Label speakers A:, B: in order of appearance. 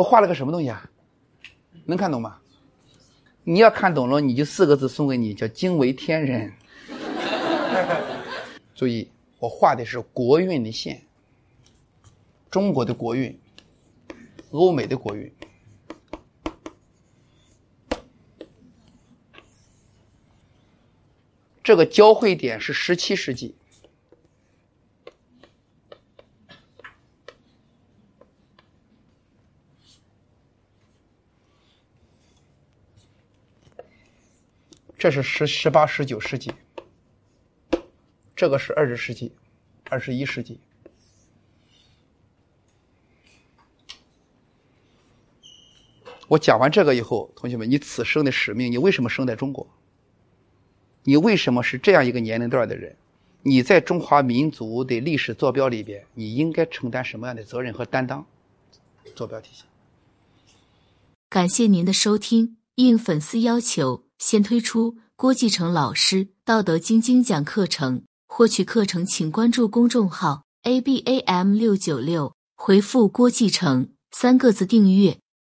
A: 我画了个什么东西啊？能看懂吗？你要看懂了，你就四个字送给你，叫惊为天人。注意，我画的是国运的线，中国的国运，欧美的国运。这个交汇点是十七世纪。这是十十八十九世纪，这个是二十世纪，二十一世纪。我讲完这个以后，同学们，你此生的使命，你为什么生在中国？你为什么是这样一个年龄段的人？你在中华民族的历史坐标里边，你应该承担什么样的责任和担当？坐标体系。
B: 感谢您的收听，应粉丝要求。先推出郭继成老师《道德经》精讲课程，获取课程请关注公众号 a b a m 六九六，回复郭继成三个字订阅。